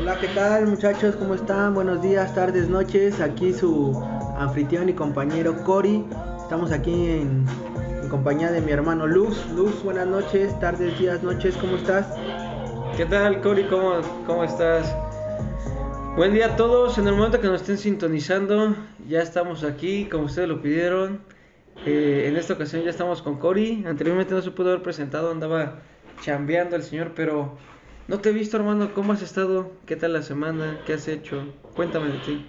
Hola, ¿qué tal muchachos? ¿Cómo están? Buenos días, tardes, noches. Aquí su anfitrión y compañero Cory. Estamos aquí en, compañía de mi hermano Luz. Luz, buenas noches, tardes, días, noches. ¿Cómo estás? ¿Qué tal, Cory? ¿Cómo, ¿Cómo estás? Buen día a todos. En el momento que nos estén sintonizando, ya estamos aquí, como ustedes lo pidieron. Eh, en esta ocasión ya estamos con Cory. Anteriormente no se pudo haber presentado, andaba chambeando el señor, pero no te he visto, hermano. ¿Cómo has estado? ¿Qué tal la semana? ¿Qué has hecho? Cuéntame de ti.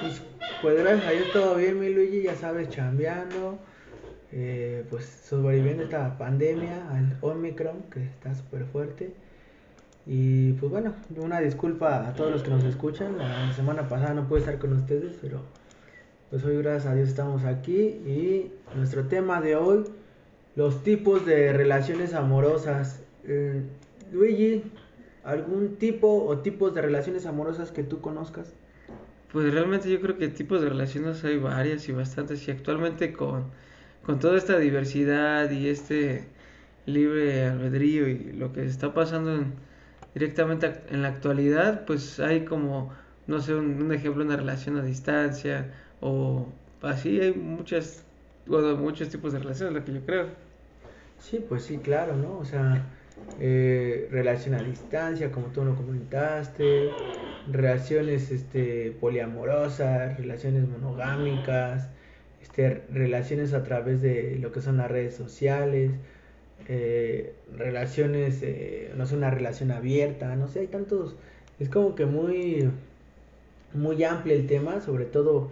Pues, pues gracias todo bien, mi Luigi, ya sabes, chambeando. Eh, pues sobreviviendo esta pandemia, al Omicron, que está súper fuerte. Y pues bueno, una disculpa a todos los que nos escuchan. La semana pasada no pude estar con ustedes, pero pues hoy gracias a Dios estamos aquí. Y nuestro tema de hoy, los tipos de relaciones amorosas. Eh, Luigi, ¿algún tipo o tipos de relaciones amorosas que tú conozcas? Pues realmente yo creo que tipos de relaciones hay varias y bastantes. Y actualmente con, con toda esta diversidad y este libre albedrío y lo que está pasando en directamente en la actualidad, pues hay como, no sé, un, un ejemplo, una relación a distancia o así, hay muchas, bueno, muchos tipos de relaciones, lo que yo creo. Sí, pues sí, claro, ¿no? O sea, eh, relación a distancia, como tú lo comentaste, relaciones este, poliamorosas, relaciones monogámicas, este, relaciones a través de lo que son las redes sociales, eh, relaciones, eh, no sé, una relación abierta, no sé, hay tantos, es como que muy, muy amplio el tema, sobre todo,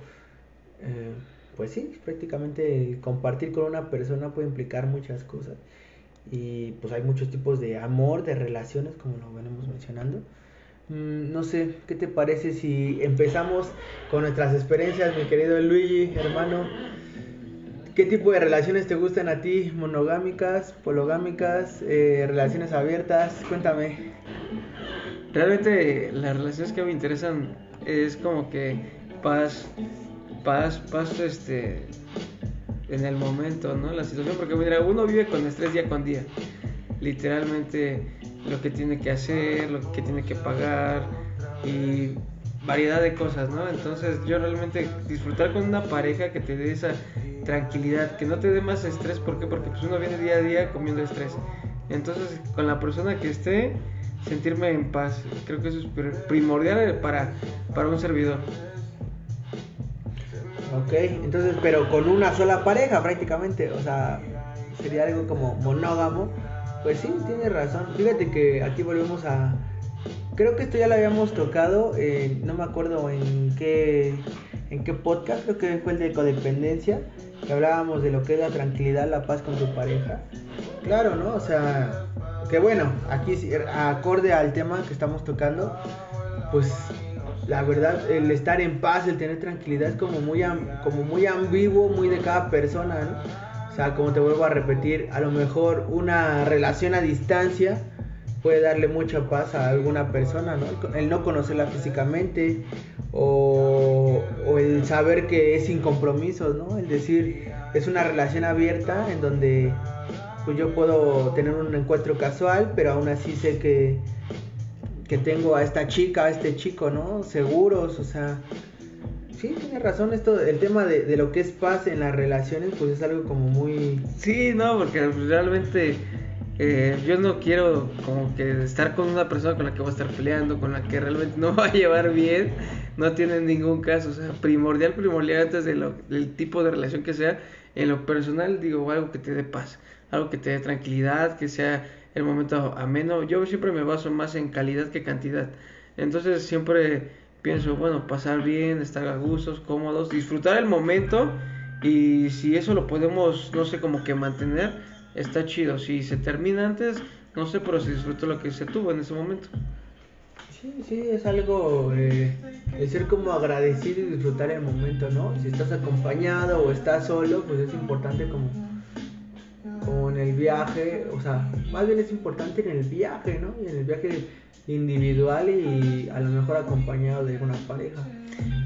eh, pues sí, prácticamente compartir con una persona puede implicar muchas cosas y pues hay muchos tipos de amor, de relaciones, como lo venimos mencionando. Mm, no sé, ¿qué te parece si empezamos con nuestras experiencias, mi querido Luigi, hermano? ¿Qué tipo de relaciones te gustan a ti? ¿Monogámicas, pologámicas, eh, relaciones abiertas? Cuéntame. Realmente las relaciones que me interesan es como que paz, paz, paz, este, en el momento, ¿no? La situación, porque mira, uno vive con estrés día con día. Literalmente lo que tiene que hacer, lo que tiene que pagar y variedad de cosas, ¿no? Entonces yo realmente disfrutar con una pareja que te dé esa tranquilidad, que no te dé más estrés, ¿por qué? Porque pues uno viene día a día comiendo estrés. Entonces con la persona que esté, sentirme en paz, creo que eso es primordial para, para un servidor. Ok, entonces, pero con una sola pareja prácticamente, o sea, sería algo como monógamo. Pues sí, tienes razón. Fíjate que aquí volvemos a, Creo que esto ya lo habíamos tocado, eh, no me acuerdo en qué, en qué podcast, creo que fue el de codependencia, que hablábamos de lo que es la tranquilidad, la paz con tu pareja. Claro, ¿no? O sea, que bueno, aquí acorde al tema que estamos tocando, pues la verdad, el estar en paz, el tener tranquilidad es como muy, como muy ambiguo, muy de cada persona, ¿no? O sea, como te vuelvo a repetir, a lo mejor una relación a distancia puede darle mucha paz a alguna persona, ¿no? El no conocerla físicamente o, o, el saber que es sin compromisos, ¿no? El decir, es una relación abierta en donde pues yo puedo tener un encuentro casual, pero aún así sé que, que tengo a esta chica, a este chico, ¿no? Seguros, o sea, sí, tiene razón esto, el tema de, de, lo que es paz en las relaciones, pues es algo como muy... Sí, no, porque realmente eh, yo no quiero como que estar con una persona con la que voy a estar peleando, con la que realmente no va a llevar bien, no tiene ningún caso, o sea, primordial, primordial antes de lo, del tipo de relación que sea, en lo personal digo algo que te dé paz, algo que te dé tranquilidad, que sea el momento ameno, yo siempre me baso más en calidad que cantidad, entonces siempre pienso, bueno, pasar bien, estar a gustos, cómodos, disfrutar el momento y si eso lo podemos, no sé, como que mantener, está chido. Si se termina antes, no sé, pero se disfrutó lo que se tuvo en ese momento. Sí, sí, es algo eh, de ser como agradecido y disfrutar el momento, ¿no? Si estás acompañado o estás solo, pues es importante como, como en el viaje, o sea, más bien es importante en el viaje, ¿no? Y en el viaje individual y a lo mejor acompañado de una pareja.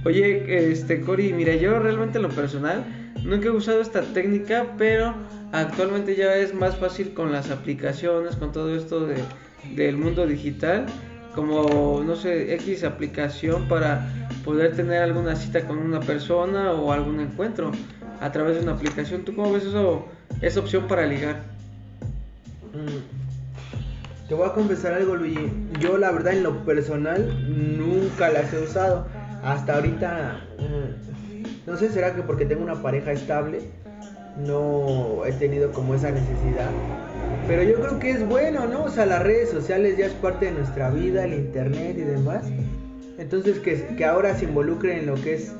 Oye, este Cory, mira, yo realmente en lo personal nunca he usado esta técnica, pero actualmente ya es más fácil con las aplicaciones, con todo esto de, del mundo digital, como, no sé, X aplicación para poder tener alguna cita con una persona o algún encuentro a través de una aplicación. ¿Tú cómo ves eso, esa opción para ligar? Mm. Te voy a confesar algo, Luigi. Yo, la verdad, en lo personal, nunca las he usado. Hasta ahorita, mm, no sé, será que porque tengo una pareja estable, no he tenido como esa necesidad. Pero yo creo que es bueno, ¿no? O sea, las redes sociales ya es parte de nuestra vida, el internet y demás. Entonces, que, que ahora se involucre en lo que es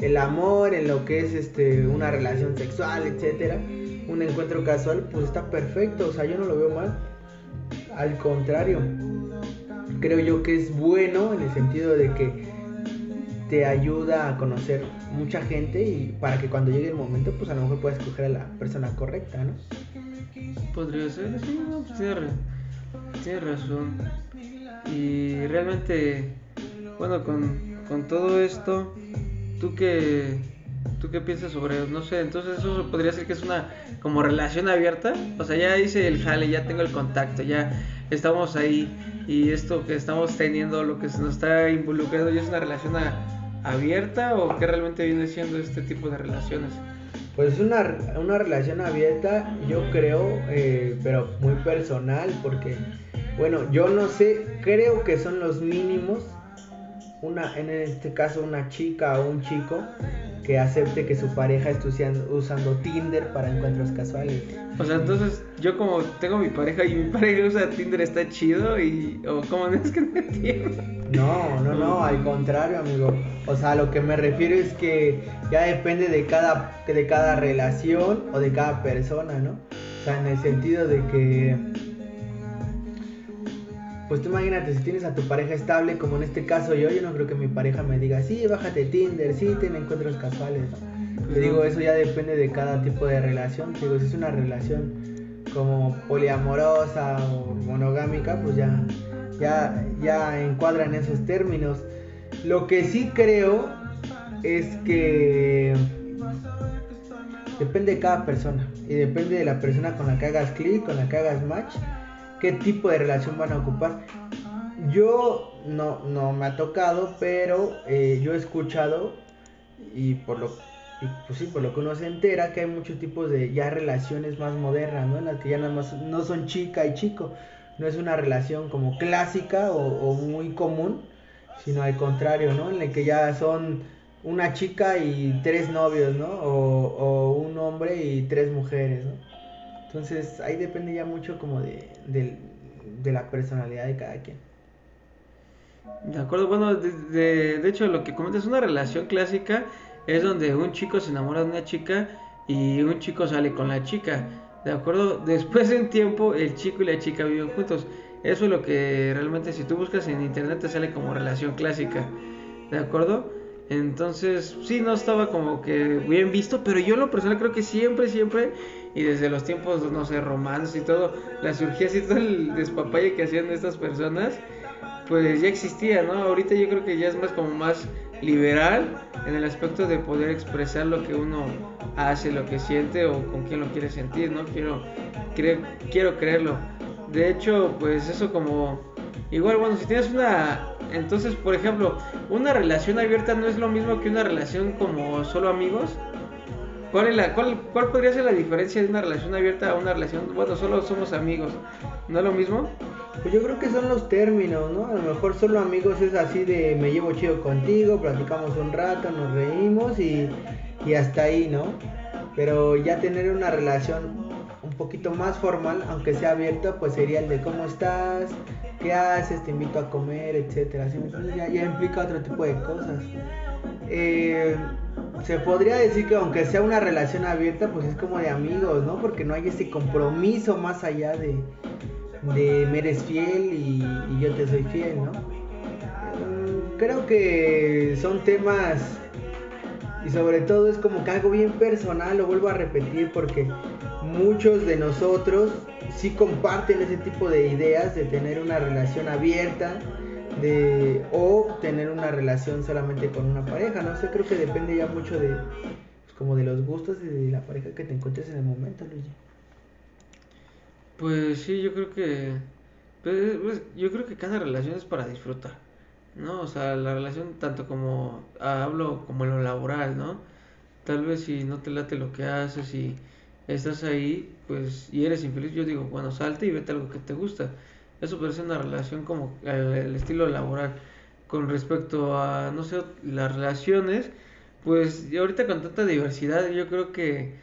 el amor, en lo que es este una relación sexual, etcétera, un encuentro casual, pues está perfecto, o sea, yo no lo veo mal. Al contrario, creo yo que es bueno en el sentido de que te ayuda a conocer mucha gente y para que cuando llegue el momento, pues a lo mejor puedas escoger a la persona correcta, ¿no? Podría ser, sí, no, pues tiene, razón. Y realmente, bueno, con, con todo esto, ¿Tú qué, ¿Tú qué piensas sobre No sé, entonces eso podría ser que es una como relación abierta. O sea, ya hice el jale, ya tengo el contacto, ya estamos ahí. Y esto que estamos teniendo, lo que se nos está involucrando, ¿ya es una relación abierta o qué realmente viene siendo este tipo de relaciones? Pues es una, una relación abierta, yo creo, eh, pero muy personal, porque, bueno, yo no sé, creo que son los mínimos una, en este caso una chica o un chico que acepte que su pareja esté usando Tinder para encuentros casuales. O sea, entonces yo como tengo mi pareja y mi pareja usa Tinder está chido y o como no es que no entiendo. No, no, no, al contrario, amigo. O sea, lo que me refiero es que ya depende de cada de cada relación o de cada persona, ¿no? O sea, en el sentido de que pues tú imagínate, si tienes a tu pareja estable, como en este caso yo, yo no creo que mi pareja me diga, sí, bájate Tinder, sí, ten encuentros casuales. Le digo, eso ya depende de cada tipo de relación. digo, si es una relación como poliamorosa o monogámica, pues ya, ya, ya encuadra en esos términos. Lo que sí creo es que depende de cada persona y depende de la persona con la que hagas clic, con la que hagas match qué tipo de relación van a ocupar. Yo no, no me ha tocado, pero eh, yo he escuchado y por lo pues sí, por lo que uno se entera que hay muchos tipos de ya relaciones más modernas, ¿no? En las que ya nada más no son chica y chico, no es una relación como clásica o, muy común, sino al contrario, ¿no? En el que ya son una chica y tres novios, ¿no? O, o un hombre y tres mujeres, ¿no? Entonces ahí depende ya mucho como de, de, la personalidad de cada quien. De acuerdo, bueno, de, de, hecho lo que comentas una relación clásica, es donde un chico se enamora de una chica y un chico sale con la chica. De acuerdo, después de un tiempo el chico y la chica viven juntos. Eso es lo que realmente si tú buscas en internet te sale como relación clásica. ¿De acuerdo? Entonces, sí, no estaba como que bien visto, pero yo lo personal creo que siempre, siempre, y desde los tiempos, no sé, romanos y todo, la surgía así todo el despapalle que hacían estas personas, pues ya existía, ¿no? Ahorita yo creo que ya es más como más liberal en el aspecto de poder expresar lo que uno hace, lo que siente o con quién lo quiere sentir, ¿no? Quiero, quiero creerlo. De hecho, pues eso como, igual, bueno, si tienes una entonces, por ejemplo, una relación abierta no es lo mismo que una relación como solo amigos. ¿Cuál, es la, cuál, cuál podría ser la diferencia de una relación abierta a una relación, bueno, solo somos amigos? ¿No es lo mismo? Pues yo creo que son los términos, ¿no? A lo mejor solo amigos es así de me llevo chido contigo, platicamos un rato, nos reímos y, y hasta ahí, ¿no? Pero ya tener una relación un poquito más formal, aunque sea abierta, pues sería el de cómo estás, qué haces, te invito a comer, etcétera. Ya, ya, implica otro tipo de cosas. Eh, se podría decir que aunque sea una relación abierta, pues es como de amigos, ¿no? Porque no hay ese compromiso más allá de, de me eres fiel y, yo te soy fiel, ¿no? Mm, creo que son temas y sobre todo es como que algo bien personal, lo vuelvo a repetir porque muchos de nosotros sí comparten ese tipo de ideas de tener una relación abierta de o tener una relación solamente con una pareja, no sé, creo que depende ya mucho de pues, como de los gustos y de la pareja que te encuentres en el momento, Luigi. Pues sí, yo creo que Pues, pues, yo creo que cada relación es para disfrutar, ¿no? O sea, la relación tanto como, hablo como en lo laboral, ¿no? Tal vez si no te late lo que haces y estás ahí, pues, y eres infeliz, yo digo, bueno, salte y vete algo que te gusta. Eso ser una relación como el, estilo laboral. Con respecto a, no sé, las relaciones, pues, ahorita con tanta diversidad, yo creo que,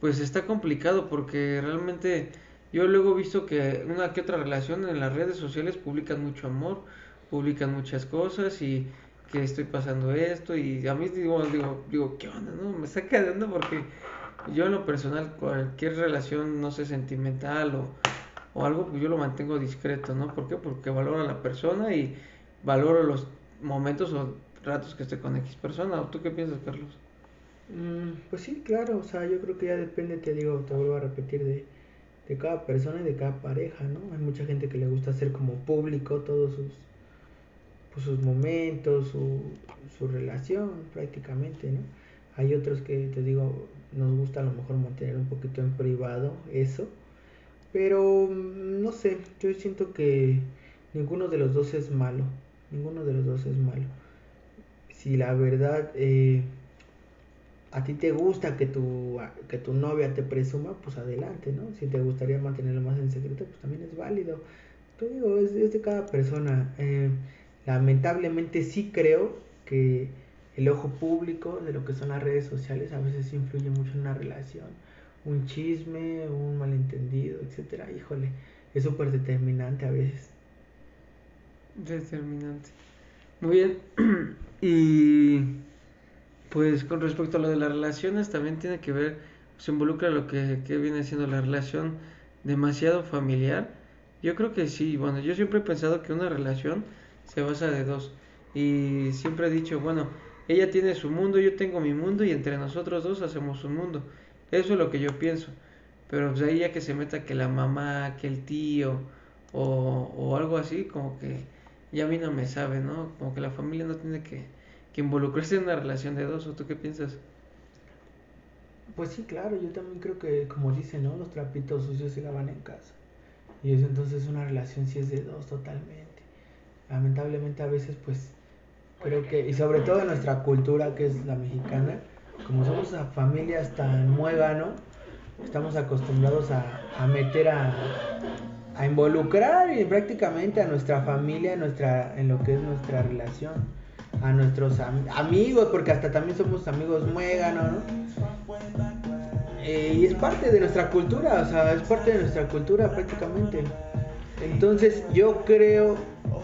pues, está complicado porque realmente yo luego he visto que una que otra relación en las redes sociales publican mucho amor, publican muchas cosas y que estoy pasando esto y a mí digo, digo, digo, ¿qué onda? No? Me de onda porque yo en lo personal cualquier relación, no sé, sentimental o, o algo, pues yo lo mantengo discreto, ¿no? ¿Por qué? Porque valoro a la persona y valoro los momentos o ratos que esté con X persona. ¿O tú qué piensas, Carlos? Mm, pues sí, claro, o sea, yo creo que ya depende, te digo, te vuelvo a repetir de de cada persona y de cada pareja, ¿no? Hay mucha gente que le gusta hacer como público todos sus, pues, sus momentos, su, su relación prácticamente, ¿no? Hay otros que, te digo, nos gusta a lo mejor mantener un poquito en privado eso, pero mm, no sé, yo siento que ninguno de los dos es malo, ninguno de los dos es malo. Si la verdad... Eh, a ti te gusta que tu, que tu novia te presuma, pues adelante, ¿no? Si te gustaría mantenerlo más en secreto, pues también es válido. Te digo, es, de cada persona. Eh, lamentablemente sí creo que el ojo público de lo que son las redes sociales a veces influye mucho en una relación. Un chisme, un malentendido, etcétera. Híjole, es súper determinante a veces. Determinante. Muy bien. y pues con respecto a lo de las relaciones, también tiene que ver, se involucra lo que, viene siendo la relación demasiado familiar. Yo creo que sí, bueno, yo siempre he pensado que una relación se basa de dos. Y siempre he dicho, bueno, ella tiene su mundo, yo tengo mi mundo y entre nosotros dos hacemos un mundo. Eso es lo que yo pienso. Pero pues ahí ya que se meta que la mamá, que el tío o, o algo así, como que ya a mí no me sabe, ¿no? Como que la familia no tiene que, que involucrarse en una relación de dos, ¿o tú qué piensas? Pues sí, claro, yo también creo que, como dicen, ¿no? Los trapitos sucios se lavan en casa. Y eso entonces una relación sí es de dos totalmente. Lamentablemente a veces, pues, creo que, y sobre todo en nuestra cultura, que es la mexicana, como somos a familias tan muégano, estamos acostumbrados a, meter a, involucrar y prácticamente a nuestra familia en, nuestra, en lo que es nuestra relación a nuestros amigos, porque hasta también somos amigos muéganos, ¿no? Eh, y es parte de nuestra cultura, o sea, es parte de nuestra cultura prácticamente. Entonces yo creo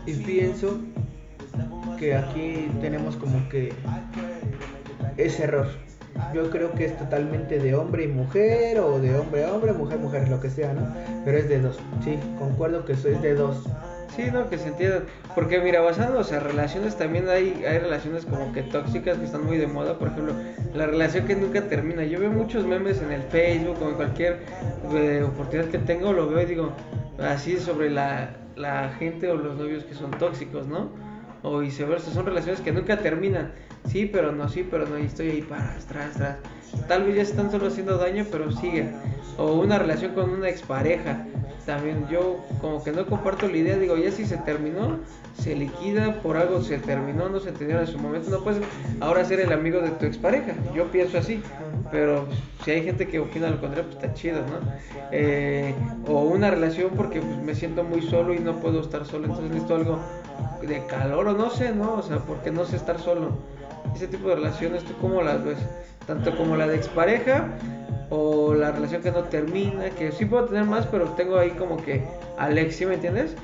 y pienso que aquí tenemos como que ese error. Yo creo que es totalmente de hombre y mujer, o de hombre a hombre, mujer, mujer, lo que sea, ¿no? Pero es de dos, sí, concuerdo que eso es de dos. Sí, no, que se entiendan. Porque mira, basándose en relaciones, también hay, hay relaciones como que tóxicas que están muy de moda. Por ejemplo, la relación que nunca termina. Yo veo muchos memes en el Facebook o en cualquier eh, oportunidad que tengo, lo veo y digo, así sobre la, la gente o los novios que son tóxicos, ¿no? O viceversa, son relaciones que nunca terminan. Sí, pero no, sí, pero no, y estoy ahí para atrás, atrás. Tal vez ya están solo haciendo daño, pero siguen. O una relación con una expareja también yo como que no comparto la idea, digo, ya si se terminó, se liquida, por algo se terminó, no se entendió en su momento, no puedes ahora ser el amigo de tu expareja, yo pienso así, pero si hay gente que opina lo contrario, pues está chido, ¿no? Eh, o una relación porque pues, me siento muy solo y no puedo estar solo, entonces necesito algo de calor o no sé, ¿no? O sea, porque no sé estar solo. Ese tipo de relaciones, ¿tú cómo las ves? Tanto como la de expareja o la relación que no termina, que sí puedo tener más, pero tengo ahí como que Alex, ¿sí me entiendes?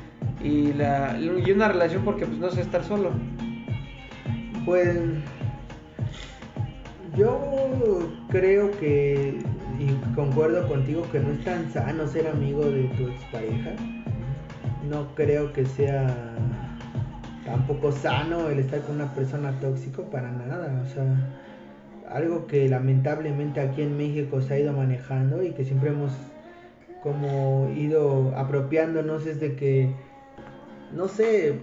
Y, la, y una relación porque pues no sé estar solo. Pues yo creo que, y concuerdo contigo, que no es tan sano ser amigo de tu expareja. No creo que sea tampoco sano el estar con una persona tóxico para nada. O sea, algo que lamentablemente aquí en México se ha ido manejando y que siempre hemos como ido apropiándonos es de que, no sé,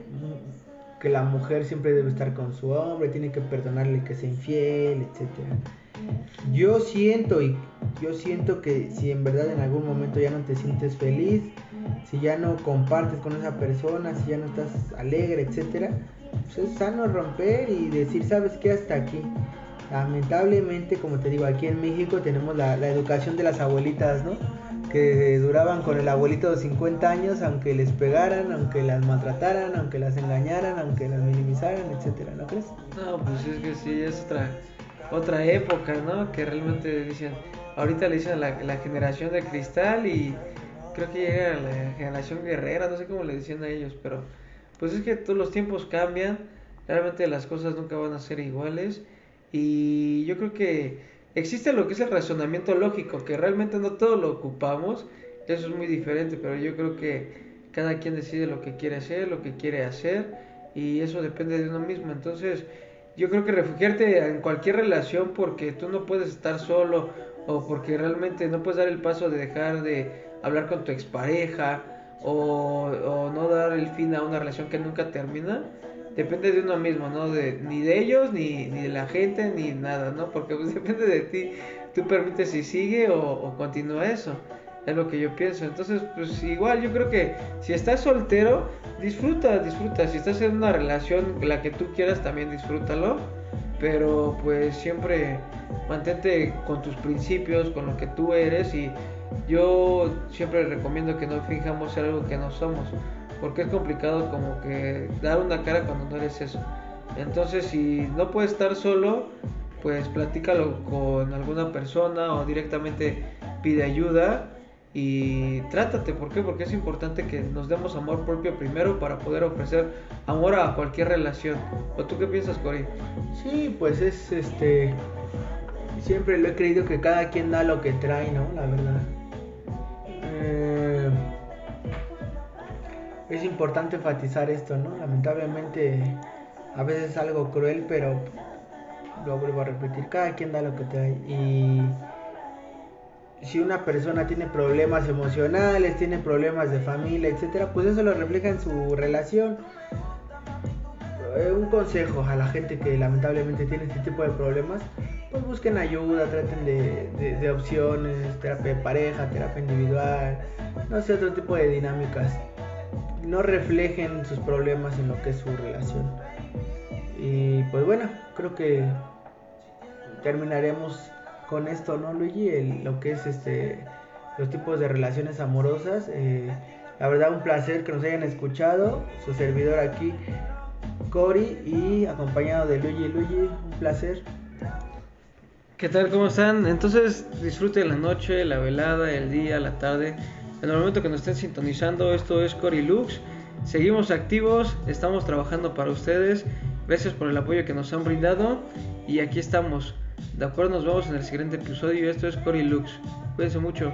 que la mujer siempre debe estar con su hombre, tiene que perdonarle que sea infiel, etcétera. Yo siento y yo siento que si en verdad en algún momento ya no te sientes feliz, si ya no compartes con esa persona, si ya no estás alegre, etcétera, pues es sano romper y decir, ¿sabes qué? Hasta aquí. Lamentablemente, como te digo, aquí en México tenemos la, la educación de las abuelitas, ¿no? Que duraban con el abuelito de 50 años, aunque les pegaran, aunque las maltrataran, aunque las engañaran, aunque las minimizaran, etcétera, ¿no crees? No, pues es que sí, es otra, otra época, ¿no? Que realmente dicen, ahorita le dicen la, la generación de cristal y creo que llega la generación guerrera, no sé cómo le decían a ellos, pero pues es que todos los tiempos cambian, realmente las cosas nunca van a ser iguales y yo creo que existe lo que es el razonamiento lógico, que realmente no todo lo ocupamos, eso es muy diferente, pero yo creo que cada quien decide lo que quiere hacer, lo que quiere hacer y eso depende de uno mismo, entonces yo creo que refugiarte en cualquier relación porque tú no puedes estar solo o porque realmente no puedes dar el paso de dejar de hablar con tu expareja o, o no dar el fin a una relación que nunca termina, depende de uno mismo, ¿no? De, ni de ellos, ni, ni de la gente, ni nada, ¿no? Porque pues depende de ti, tú permites si sigue o, o continúa eso. Es lo que yo pienso. Entonces, pues igual yo creo que si estás soltero, disfruta, disfruta. Si estás en una relación, la que tú quieras, también disfrútalo. Pero pues siempre mantente con tus principios, con lo que tú eres y yo siempre recomiendo que no fijamos ser algo que no somos, porque es complicado como que dar una cara cuando no eres eso. Entonces, si no puedes estar solo, pues platícalo con alguna persona o directamente pide ayuda y trátate. ¿Por qué? Porque es importante que nos demos amor propio primero para poder ofrecer amor a cualquier relación. ¿O tú qué piensas, Cory? Sí, pues es este. Siempre lo he creído que cada quien da lo que trae, ¿no? La verdad. Eh, es importante enfatizar esto, ¿no? Lamentablemente a veces es algo cruel, pero lo vuelvo a repetir, cada quien da lo que trae. Y si una persona tiene problemas emocionales, tiene problemas de familia, etcétera, pues eso lo refleja en su relación. Eh, un consejo a la gente que lamentablemente tiene este tipo de problemas, pues busquen ayuda, traten de, de, de opciones, terapia de pareja, terapia individual, no sé, otro tipo de dinámicas. No reflejen sus problemas en lo que es su relación. Y pues bueno, creo que terminaremos con esto, ¿no, Luigi? Lo que es este los tipos de relaciones amorosas. Eh, la verdad, un placer que nos hayan escuchado. Su servidor aquí, Cory, y acompañado de Luigi. Luigi, un placer. ¿Qué tal? ¿Cómo están? Entonces disfruten la noche, la velada, el día, la tarde. En el momento que nos estén sintonizando, esto es Cory Lux. Seguimos activos, estamos trabajando para ustedes. Gracias por el apoyo que nos han brindado. Y aquí estamos. De acuerdo, nos vemos en el siguiente episodio. Esto es Cory Lux. Cuídense mucho.